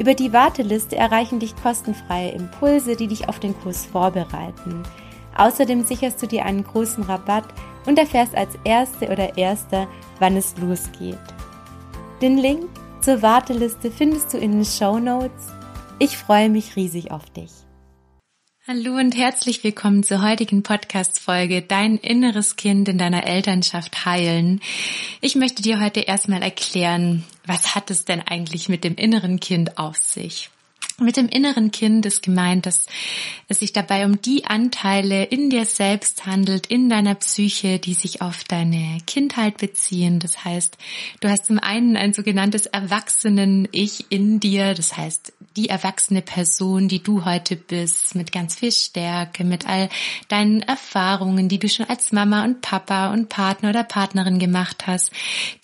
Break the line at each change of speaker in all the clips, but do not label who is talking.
Über die Warteliste erreichen dich kostenfreie Impulse, die dich auf den Kurs vorbereiten. Außerdem sicherst du dir einen großen Rabatt und erfährst als Erste oder Erster, wann es losgeht. Den Link zur Warteliste findest du in den Show Notes. Ich freue mich riesig auf dich. Hallo und herzlich willkommen zur heutigen Podcast-Folge Dein inneres Kind in deiner Elternschaft heilen. Ich möchte dir heute erstmal erklären, was hat es denn eigentlich mit dem inneren Kind auf sich? Mit dem inneren Kind ist gemeint, dass es sich dabei um die Anteile in dir selbst handelt, in deiner Psyche, die sich auf deine Kindheit beziehen. Das heißt, du hast zum einen ein sogenanntes Erwachsenen-Ich in dir, das heißt, die erwachsene Person, die du heute bist, mit ganz viel Stärke, mit all deinen Erfahrungen, die du schon als Mama und Papa und Partner oder Partnerin gemacht hast.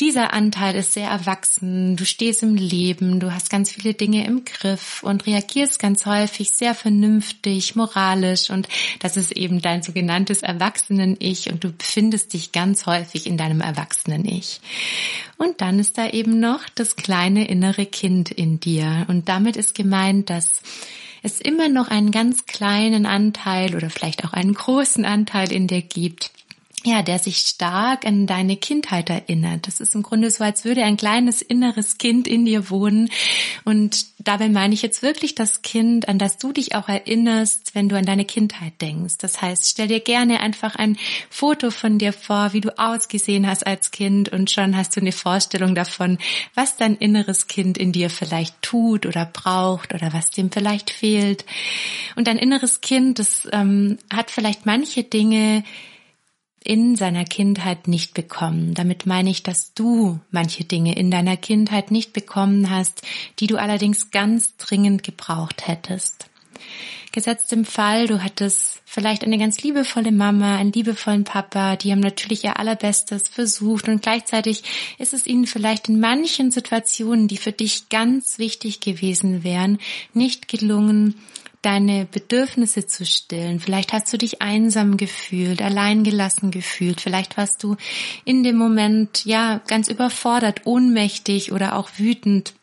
Dieser Anteil ist sehr erwachsen, du stehst im Leben, du hast ganz viele Dinge im Griff und reagierst ganz häufig sehr vernünftig, moralisch und das ist eben dein sogenanntes Erwachsenen-Ich und du befindest dich ganz häufig in deinem Erwachsenen-Ich. Und dann ist da eben noch das kleine innere Kind in dir und damit ist gemeint, dass es immer noch einen ganz kleinen Anteil oder vielleicht auch einen großen Anteil in dir gibt, ja, der sich stark an deine Kindheit erinnert. Das ist im Grunde so, als würde ein kleines inneres Kind in dir wohnen. Und dabei meine ich jetzt wirklich das Kind, an das du dich auch erinnerst, wenn du an deine Kindheit denkst. Das heißt, stell dir gerne einfach ein Foto von dir vor, wie du ausgesehen hast als Kind und schon hast du eine Vorstellung davon, was dein inneres Kind in dir vielleicht tut oder braucht oder was dem vielleicht fehlt. Und dein inneres Kind, das ähm, hat vielleicht manche Dinge, in seiner Kindheit nicht bekommen. Damit meine ich, dass du manche Dinge in deiner Kindheit nicht bekommen hast, die du allerdings ganz dringend gebraucht hättest. Gesetzt im Fall, du hattest vielleicht eine ganz liebevolle Mama, einen liebevollen Papa, die haben natürlich ihr allerbestes versucht und gleichzeitig ist es ihnen vielleicht in manchen Situationen, die für dich ganz wichtig gewesen wären, nicht gelungen, deine Bedürfnisse zu stillen. Vielleicht hast du dich einsam gefühlt, alleingelassen gefühlt. Vielleicht warst du in dem Moment, ja, ganz überfordert, ohnmächtig oder auch wütend.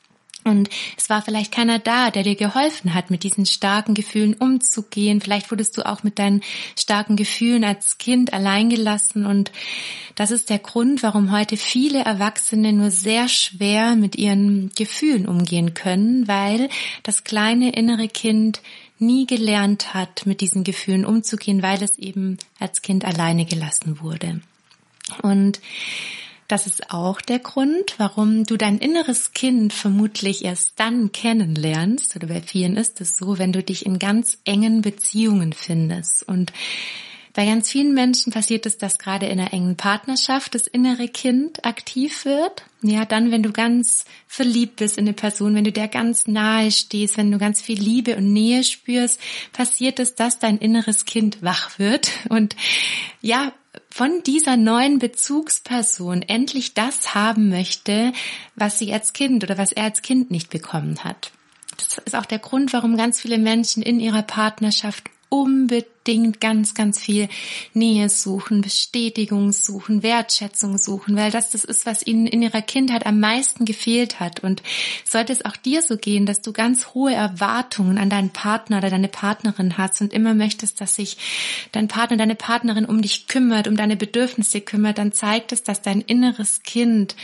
Und es war vielleicht keiner da, der dir geholfen hat, mit diesen starken Gefühlen umzugehen. Vielleicht wurdest du auch mit deinen starken Gefühlen als Kind alleingelassen. Und das ist der Grund, warum heute viele Erwachsene nur sehr schwer mit ihren Gefühlen umgehen können, weil das kleine innere Kind nie gelernt hat, mit diesen Gefühlen umzugehen, weil es eben als Kind alleine gelassen wurde. Und das ist auch der Grund, warum du dein inneres Kind vermutlich erst dann kennenlernst, oder bei vielen ist es so, wenn du dich in ganz engen Beziehungen findest. Und bei ganz vielen Menschen passiert es, dass gerade in einer engen Partnerschaft das innere Kind aktiv wird. Ja, dann, wenn du ganz verliebt bist in eine Person, wenn du der ganz nahe stehst, wenn du ganz viel Liebe und Nähe spürst, passiert es, dass dein inneres Kind wach wird und ja, von dieser neuen Bezugsperson endlich das haben möchte, was sie als Kind oder was er als Kind nicht bekommen hat. Das ist auch der Grund, warum ganz viele Menschen in ihrer Partnerschaft unbedingt unbedingt ganz, ganz viel Nähe suchen, Bestätigung suchen, Wertschätzung suchen, weil das das ist, was ihnen in ihrer Kindheit am meisten gefehlt hat. Und sollte es auch dir so gehen, dass du ganz hohe Erwartungen an deinen Partner oder deine Partnerin hast und immer möchtest, dass sich dein Partner, deine Partnerin um dich kümmert, um deine Bedürfnisse kümmert, dann zeigt es, dass dein inneres Kind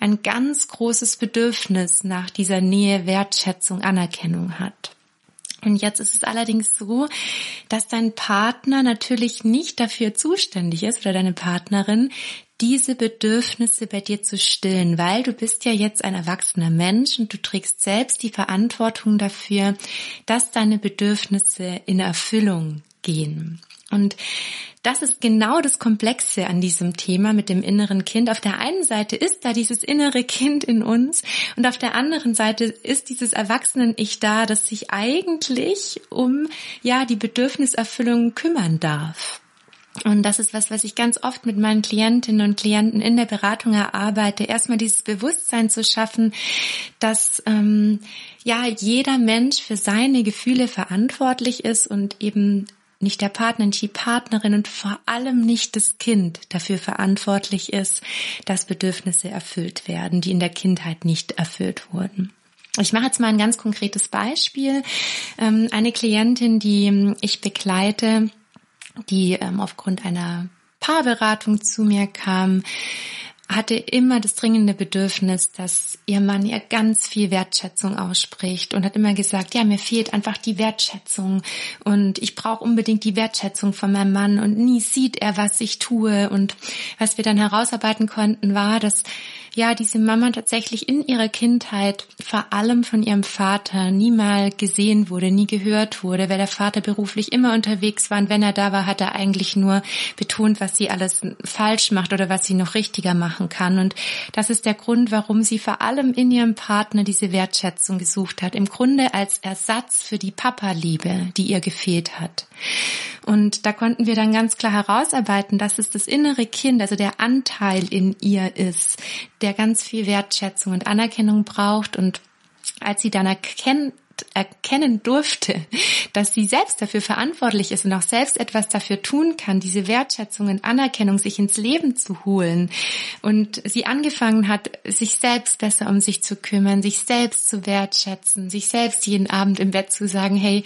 ein ganz großes Bedürfnis nach dieser Nähe, Wertschätzung, Anerkennung hat. Und jetzt ist es allerdings so, dass dein Partner natürlich nicht dafür zuständig ist oder deine Partnerin, diese Bedürfnisse bei dir zu stillen, weil du bist ja jetzt ein erwachsener Mensch und du trägst selbst die Verantwortung dafür, dass deine Bedürfnisse in Erfüllung gehen. Und das ist genau das Komplexe an diesem Thema mit dem inneren Kind. Auf der einen Seite ist da dieses innere Kind in uns und auf der anderen Seite ist dieses Erwachsenen-Ich da, das sich eigentlich um, ja, die Bedürfniserfüllung kümmern darf. Und das ist was, was ich ganz oft mit meinen Klientinnen und Klienten in der Beratung erarbeite. Erstmal dieses Bewusstsein zu schaffen, dass ähm, ja jeder Mensch für seine Gefühle verantwortlich ist und eben nicht der Partner, nicht die Partnerin und vor allem nicht das Kind dafür verantwortlich ist, dass Bedürfnisse erfüllt werden, die in der Kindheit nicht erfüllt wurden. Ich mache jetzt mal ein ganz konkretes Beispiel. Ähm, eine Klientin, die ich begleite, die ähm, aufgrund einer Paarberatung zu mir kam, hatte immer das dringende Bedürfnis, dass ihr Mann ihr ganz viel Wertschätzung ausspricht und hat immer gesagt, ja, mir fehlt einfach die Wertschätzung und ich brauche unbedingt die Wertschätzung von meinem Mann und nie sieht er, was ich tue. Und was wir dann herausarbeiten konnten, war, dass ja, diese Mama tatsächlich in ihrer Kindheit vor allem von ihrem Vater nie mal gesehen wurde, nie gehört wurde, weil der Vater beruflich immer unterwegs war und wenn er da war, hat er eigentlich nur betont, was sie alles falsch macht oder was sie noch richtiger machen kann. Und das ist der Grund, warum sie vor allem in ihrem Partner diese Wertschätzung gesucht hat. Im Grunde als Ersatz für die Papa-Liebe, die ihr gefehlt hat. Und da konnten wir dann ganz klar herausarbeiten, dass es das innere Kind, also der Anteil in ihr ist, der ganz viel Wertschätzung und Anerkennung braucht und als sie dann erkennt, erkennen durfte, dass sie selbst dafür verantwortlich ist und auch selbst etwas dafür tun kann, diese Wertschätzung und Anerkennung sich ins Leben zu holen. Und sie angefangen hat, sich selbst besser um sich zu kümmern, sich selbst zu wertschätzen, sich selbst jeden Abend im Bett zu sagen, hey,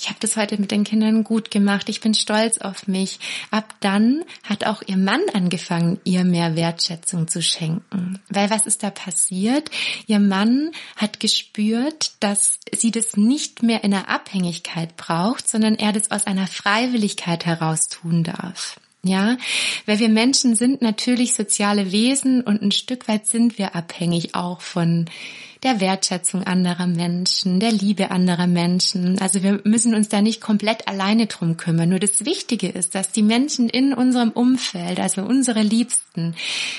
ich habe das heute mit den Kindern gut gemacht, ich bin stolz auf mich. Ab dann hat auch ihr Mann angefangen, ihr mehr Wertschätzung zu schenken. Weil was ist da passiert? Ihr Mann hat gespürt, dass sie das nicht mehr in einer Abhängigkeit braucht, sondern er das aus einer Freiwilligkeit heraus tun darf. Ja, weil wir Menschen sind natürlich soziale Wesen und ein Stück weit sind wir abhängig auch von der Wertschätzung anderer Menschen, der Liebe anderer Menschen. Also wir müssen uns da nicht komplett alleine drum kümmern. Nur das Wichtige ist, dass die Menschen in unserem Umfeld, also unsere Liebsten,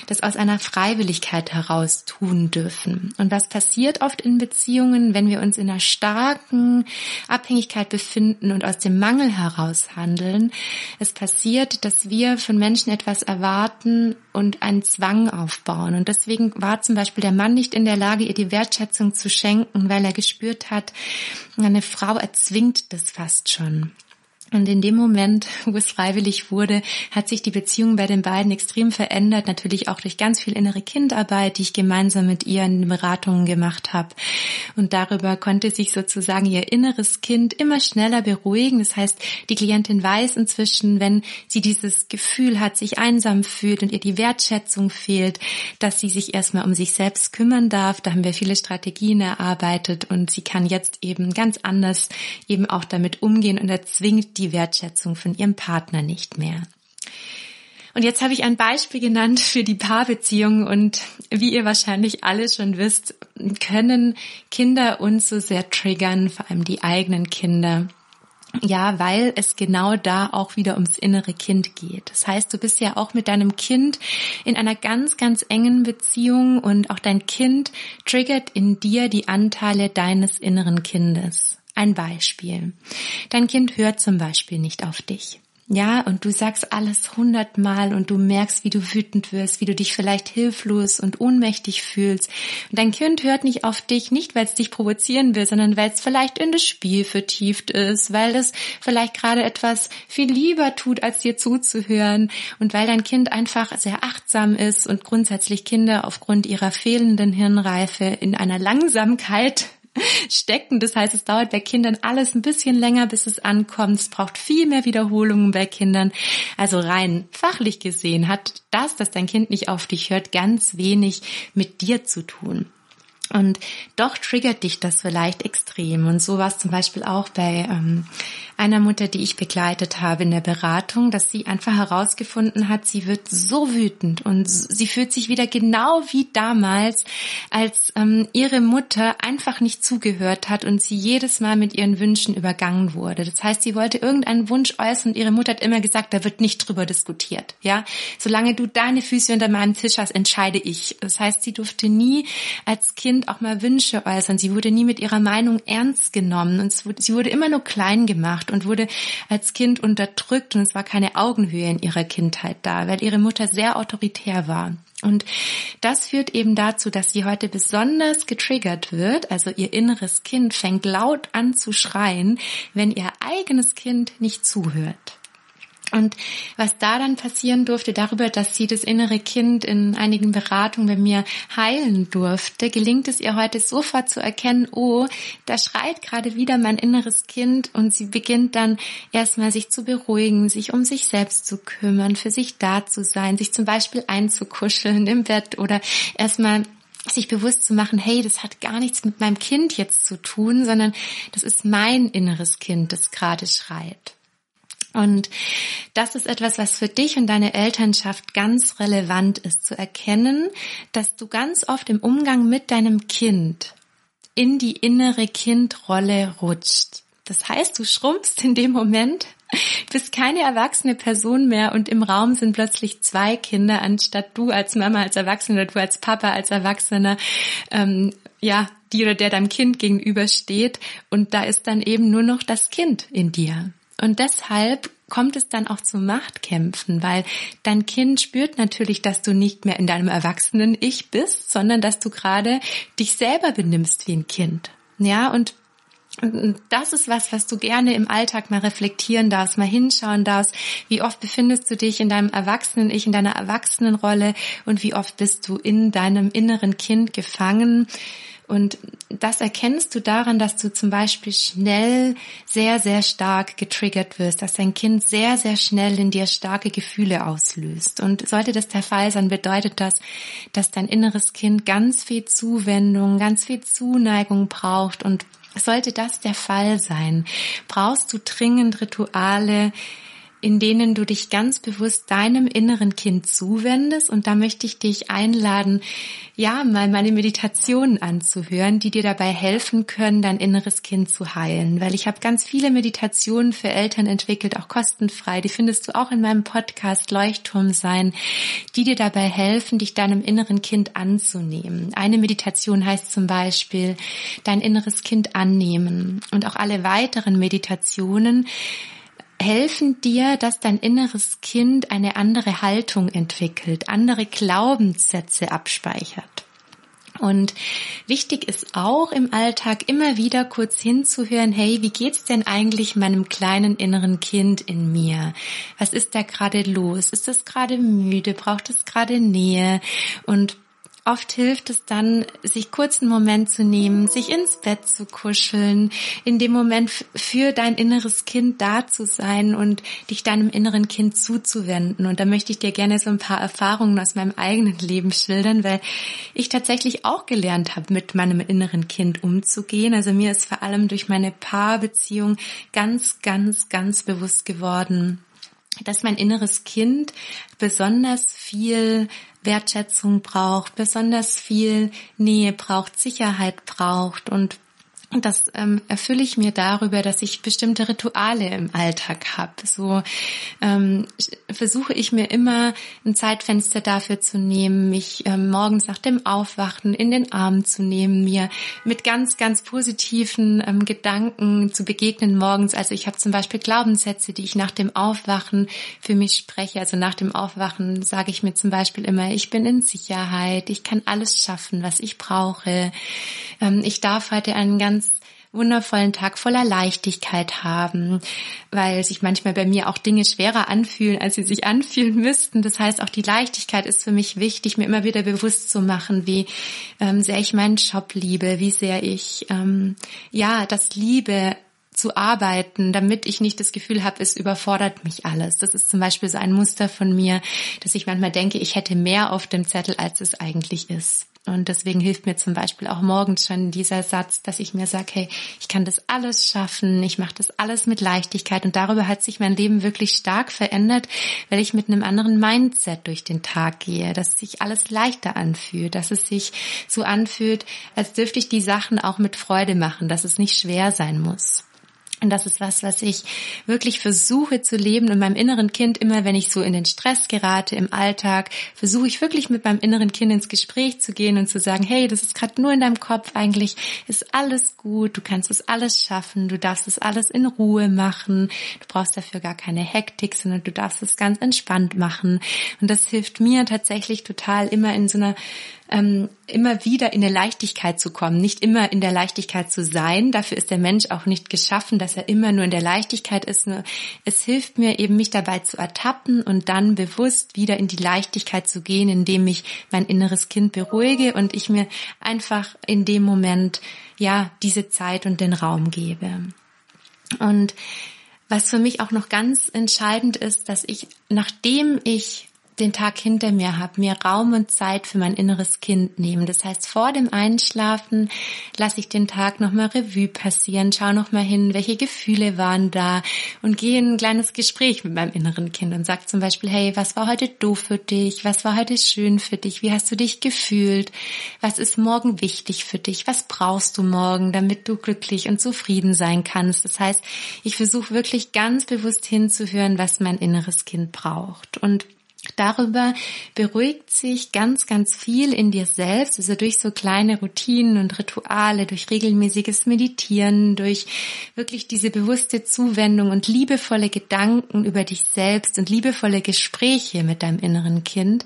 das aus einer Freiwilligkeit heraus tun dürfen. Und was passiert oft in Beziehungen, wenn wir uns in einer starken Abhängigkeit befinden und aus dem Mangel heraus handeln? Es passiert, dass wir von Menschen etwas erwarten und einen Zwang aufbauen. Und deswegen war zum Beispiel der Mann nicht in der Lage, ihr die Wertschätzung zu schenken, weil er gespürt hat, eine Frau erzwingt das fast schon. Und in dem Moment, wo es freiwillig wurde, hat sich die Beziehung bei den beiden extrem verändert, natürlich auch durch ganz viel innere Kindarbeit, die ich gemeinsam mit ihr in den Beratungen gemacht habe. Und darüber konnte sich sozusagen ihr inneres Kind immer schneller beruhigen. Das heißt, die Klientin weiß inzwischen, wenn sie dieses Gefühl hat, sich einsam fühlt und ihr die Wertschätzung fehlt, dass sie sich erstmal um sich selbst kümmern darf. Da haben wir viele Strategien erarbeitet und sie kann jetzt eben ganz anders eben auch damit umgehen und erzwingt die Wertschätzung von ihrem Partner nicht mehr. Und jetzt habe ich ein Beispiel genannt für die Paarbeziehung und wie ihr wahrscheinlich alle schon wisst, können Kinder uns so sehr triggern, vor allem die eigenen Kinder. Ja, weil es genau da auch wieder ums innere Kind geht. Das heißt, du bist ja auch mit deinem Kind in einer ganz, ganz engen Beziehung und auch dein Kind triggert in dir die Anteile deines inneren Kindes. Ein Beispiel. Dein Kind hört zum Beispiel nicht auf dich. ja, und du sagst alles hundertmal und du merkst, wie du wütend wirst, wie du dich vielleicht hilflos und ohnmächtig fühlst. Und dein Kind hört nicht auf dich, nicht weil es dich provozieren will, sondern weil es vielleicht in das Spiel vertieft ist, weil es vielleicht gerade etwas viel lieber tut, als dir zuzuhören und weil dein Kind einfach sehr achtsam ist und grundsätzlich Kinder aufgrund ihrer fehlenden Hirnreife in einer Langsamkeit stecken. Das heißt, es dauert bei Kindern alles ein bisschen länger, bis es ankommt. Es braucht viel mehr Wiederholungen bei Kindern. Also rein fachlich gesehen hat das, dass dein Kind nicht auf dich hört, ganz wenig mit dir zu tun. Und doch triggert dich das vielleicht extrem. Und so war es zum Beispiel auch bei ähm, einer Mutter, die ich begleitet habe in der Beratung, dass sie einfach herausgefunden hat, sie wird so wütend und sie fühlt sich wieder genau wie damals, als ähm, ihre Mutter einfach nicht zugehört hat und sie jedes Mal mit ihren Wünschen übergangen wurde. Das heißt, sie wollte irgendeinen Wunsch äußern und ihre Mutter hat immer gesagt, da wird nicht drüber diskutiert. Ja, solange du deine Füße unter meinem Tisch hast, entscheide ich. Das heißt, sie durfte nie als Kind Kind auch mal Wünsche äußern. Sie wurde nie mit ihrer Meinung ernst genommen und sie wurde immer nur klein gemacht und wurde als Kind unterdrückt und es war keine Augenhöhe in ihrer Kindheit da, weil ihre Mutter sehr autoritär war. Und das führt eben dazu, dass sie heute besonders getriggert wird, also ihr inneres Kind fängt laut an zu schreien, wenn ihr eigenes Kind nicht zuhört. Und was da dann passieren durfte, darüber, dass sie das innere Kind in einigen Beratungen bei mir heilen durfte, gelingt es ihr heute sofort zu erkennen, oh, da schreit gerade wieder mein inneres Kind und sie beginnt dann erstmal sich zu beruhigen, sich um sich selbst zu kümmern, für sich da zu sein, sich zum Beispiel einzukuscheln im Bett oder erstmal sich bewusst zu machen, hey, das hat gar nichts mit meinem Kind jetzt zu tun, sondern das ist mein inneres Kind, das gerade schreit. Und das ist etwas, was für dich und deine Elternschaft ganz relevant ist, zu erkennen, dass du ganz oft im Umgang mit deinem Kind in die innere Kindrolle rutscht. Das heißt, du schrumpfst in dem Moment, bist keine erwachsene Person mehr und im Raum sind plötzlich zwei Kinder, anstatt du als Mama, als Erwachsener, du als Papa, als Erwachsener, ähm, ja, die oder der deinem Kind gegenübersteht und da ist dann eben nur noch das Kind in dir. Und deshalb kommt es dann auch zu Machtkämpfen, weil dein Kind spürt natürlich, dass du nicht mehr in deinem erwachsenen Ich bist, sondern dass du gerade dich selber benimmst wie ein Kind. Ja, und das ist was, was du gerne im Alltag mal reflektieren darfst, mal hinschauen darfst. Wie oft befindest du dich in deinem Erwachsenen-Ich, in deiner Erwachsenenrolle und wie oft bist du in deinem inneren Kind gefangen? Und das erkennst du daran, dass du zum Beispiel schnell sehr, sehr stark getriggert wirst, dass dein Kind sehr, sehr schnell in dir starke Gefühle auslöst. Und sollte das der Fall sein, bedeutet das, dass dein inneres Kind ganz viel Zuwendung, ganz viel Zuneigung braucht. Und sollte das der Fall sein, brauchst du dringend Rituale, in denen du dich ganz bewusst deinem inneren Kind zuwendest. Und da möchte ich dich einladen, ja, mal meine Meditationen anzuhören, die dir dabei helfen können, dein inneres Kind zu heilen. Weil ich habe ganz viele Meditationen für Eltern entwickelt, auch kostenfrei. Die findest du auch in meinem Podcast Leuchtturm sein, die dir dabei helfen, dich deinem inneren Kind anzunehmen. Eine Meditation heißt zum Beispiel, dein inneres Kind annehmen. Und auch alle weiteren Meditationen helfen dir, dass dein inneres Kind eine andere Haltung entwickelt, andere Glaubenssätze abspeichert. Und wichtig ist auch im Alltag immer wieder kurz hinzuhören, hey, wie geht's denn eigentlich meinem kleinen inneren Kind in mir? Was ist da gerade los? Ist es gerade müde? Braucht es gerade Nähe? Und Oft hilft es dann, sich kurz einen Moment zu nehmen, sich ins Bett zu kuscheln, in dem Moment für dein inneres Kind da zu sein und dich deinem inneren Kind zuzuwenden. Und da möchte ich dir gerne so ein paar Erfahrungen aus meinem eigenen Leben schildern, weil ich tatsächlich auch gelernt habe, mit meinem inneren Kind umzugehen. Also mir ist vor allem durch meine Paarbeziehung ganz, ganz, ganz bewusst geworden, dass mein inneres Kind besonders viel Wertschätzung braucht, besonders viel Nähe braucht, Sicherheit braucht und und das ähm, erfülle ich mir darüber, dass ich bestimmte Rituale im Alltag habe. So ähm, versuche ich mir immer ein Zeitfenster dafür zu nehmen, mich ähm, morgens nach dem Aufwachen in den Arm zu nehmen, mir mit ganz, ganz positiven ähm, Gedanken zu begegnen morgens. Also ich habe zum Beispiel Glaubenssätze, die ich nach dem Aufwachen für mich spreche. Also nach dem Aufwachen sage ich mir zum Beispiel immer, ich bin in Sicherheit, ich kann alles schaffen, was ich brauche. Ähm, ich darf heute einen ganz wundervollen Tag voller Leichtigkeit haben, weil sich manchmal bei mir auch Dinge schwerer anfühlen, als sie sich anfühlen müssten. Das heißt, auch die Leichtigkeit ist für mich wichtig, mir immer wieder bewusst zu machen, wie ähm, sehr ich meinen Job liebe, wie sehr ich ähm, ja das liebe, zu arbeiten, damit ich nicht das Gefühl habe, es überfordert mich alles. Das ist zum Beispiel so ein Muster von mir, dass ich manchmal denke, ich hätte mehr auf dem Zettel, als es eigentlich ist. Und deswegen hilft mir zum Beispiel auch morgens schon dieser Satz, dass ich mir sage, hey, ich kann das alles schaffen, ich mache das alles mit Leichtigkeit. Und darüber hat sich mein Leben wirklich stark verändert, weil ich mit einem anderen Mindset durch den Tag gehe, dass sich alles leichter anfühlt, dass es sich so anfühlt, als dürfte ich die Sachen auch mit Freude machen, dass es nicht schwer sein muss. Und das ist was, was ich wirklich versuche zu leben und meinem inneren Kind. Immer, wenn ich so in den Stress gerate im Alltag, versuche ich wirklich mit meinem inneren Kind ins Gespräch zu gehen und zu sagen, hey, das ist gerade nur in deinem Kopf, eigentlich. Ist alles gut, du kannst es alles schaffen, du darfst es alles in Ruhe machen, du brauchst dafür gar keine Hektik, sondern du darfst es ganz entspannt machen. Und das hilft mir tatsächlich total immer in so einer immer wieder in der Leichtigkeit zu kommen, nicht immer in der Leichtigkeit zu sein. Dafür ist der Mensch auch nicht geschaffen, dass er immer nur in der Leichtigkeit ist. Es hilft mir eben, mich dabei zu ertappen und dann bewusst wieder in die Leichtigkeit zu gehen, indem ich mein inneres Kind beruhige und ich mir einfach in dem Moment ja diese Zeit und den Raum gebe. Und was für mich auch noch ganz entscheidend ist, dass ich, nachdem ich den Tag hinter mir habe, mir Raum und Zeit für mein inneres Kind nehmen. Das heißt, vor dem Einschlafen lasse ich den Tag nochmal Revue passieren, schaue nochmal hin, welche Gefühle waren da und gehe in ein kleines Gespräch mit meinem inneren Kind und sage zum Beispiel, hey, was war heute doof für dich? Was war heute schön für dich? Wie hast du dich gefühlt? Was ist morgen wichtig für dich? Was brauchst du morgen, damit du glücklich und zufrieden sein kannst? Das heißt, ich versuche wirklich ganz bewusst hinzuhören, was mein inneres Kind braucht. Und Darüber beruhigt sich ganz, ganz viel in dir selbst, also durch so kleine Routinen und Rituale, durch regelmäßiges Meditieren, durch wirklich diese bewusste Zuwendung und liebevolle Gedanken über dich selbst und liebevolle Gespräche mit deinem inneren Kind,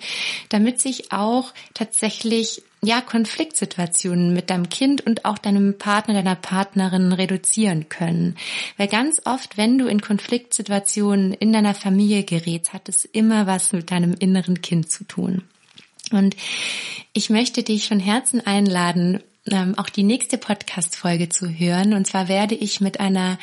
damit sich auch tatsächlich ja, Konfliktsituationen mit deinem Kind und auch deinem Partner, deiner Partnerin reduzieren können. Weil ganz oft, wenn du in Konfliktsituationen in deiner Familie gerätst, hat es immer was mit deinem inneren Kind zu tun. Und ich möchte dich von Herzen einladen, ähm, auch die nächste Podcast-Folge zu hören. Und zwar werde ich mit einer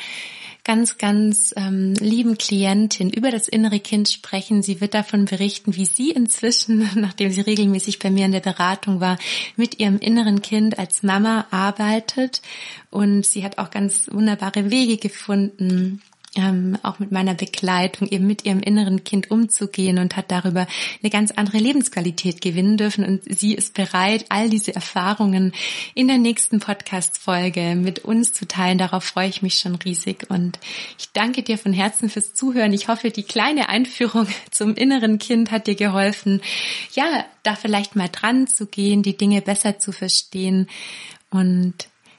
ganz, ganz ähm, lieben Klientin über das innere Kind sprechen. Sie wird davon berichten, wie sie inzwischen, nachdem sie regelmäßig bei mir in der Beratung war, mit ihrem inneren Kind als Mama arbeitet. Und sie hat auch ganz wunderbare Wege gefunden, ähm, auch mit meiner Begleitung eben mit ihrem inneren Kind umzugehen und hat darüber eine ganz andere Lebensqualität gewinnen dürfen. Und sie ist bereit, all diese Erfahrungen in der nächsten Podcast-Folge mit uns zu teilen. Darauf freue ich mich schon riesig. Und ich danke dir von Herzen fürs Zuhören. Ich hoffe, die kleine Einführung zum inneren Kind hat dir geholfen, ja, da vielleicht mal dran zu gehen, die Dinge besser zu verstehen. Und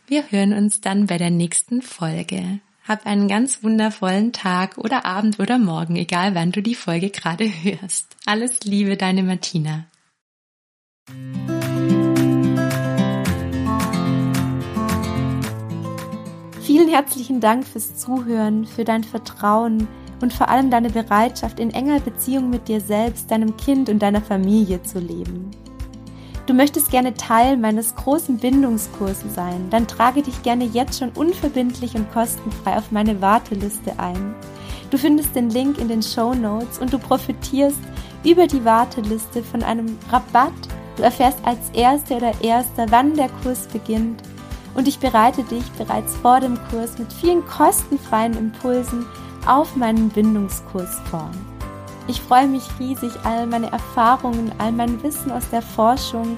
wir hören uns dann bei der nächsten Folge. Hab einen ganz wundervollen Tag oder Abend oder Morgen, egal wann du die Folge gerade hörst. Alles Liebe, deine Martina.
Vielen herzlichen Dank fürs Zuhören, für dein Vertrauen und vor allem deine Bereitschaft, in enger Beziehung mit dir selbst, deinem Kind und deiner Familie zu leben. Du möchtest gerne Teil meines großen Bindungskurses sein, dann trage dich gerne jetzt schon unverbindlich und kostenfrei auf meine Warteliste ein. Du findest den Link in den Show Notes und du profitierst über die Warteliste von einem Rabatt. Du erfährst als Erste oder Erster, wann der Kurs beginnt und ich bereite dich bereits vor dem Kurs mit vielen kostenfreien Impulsen auf meinen Bindungskurs vor. Ich freue mich riesig, all meine Erfahrungen, all mein Wissen aus der Forschung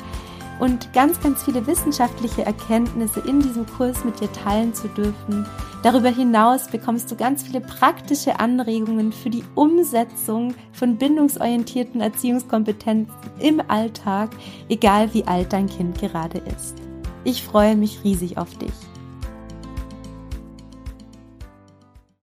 und ganz, ganz viele wissenschaftliche Erkenntnisse in diesem Kurs mit dir teilen zu dürfen. Darüber hinaus bekommst du ganz viele praktische Anregungen für die Umsetzung von bindungsorientierten Erziehungskompetenzen im Alltag, egal wie alt dein Kind gerade ist. Ich freue mich riesig auf dich.